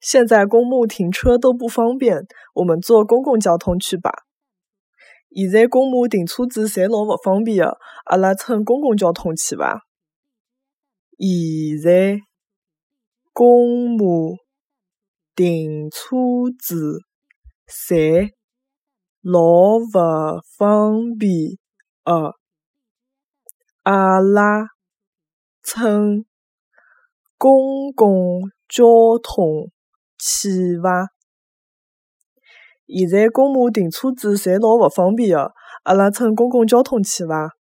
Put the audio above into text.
现在公墓停车都不方便，我们坐公共交通去吧。现在公墓停车子侪老勿方便个，阿拉乘公共交通去伐？现在公墓停车子侪老勿方便个，阿拉乘公共交通去伐？现在公墓停车子侪老勿方便的，阿拉乘公共交通去伐？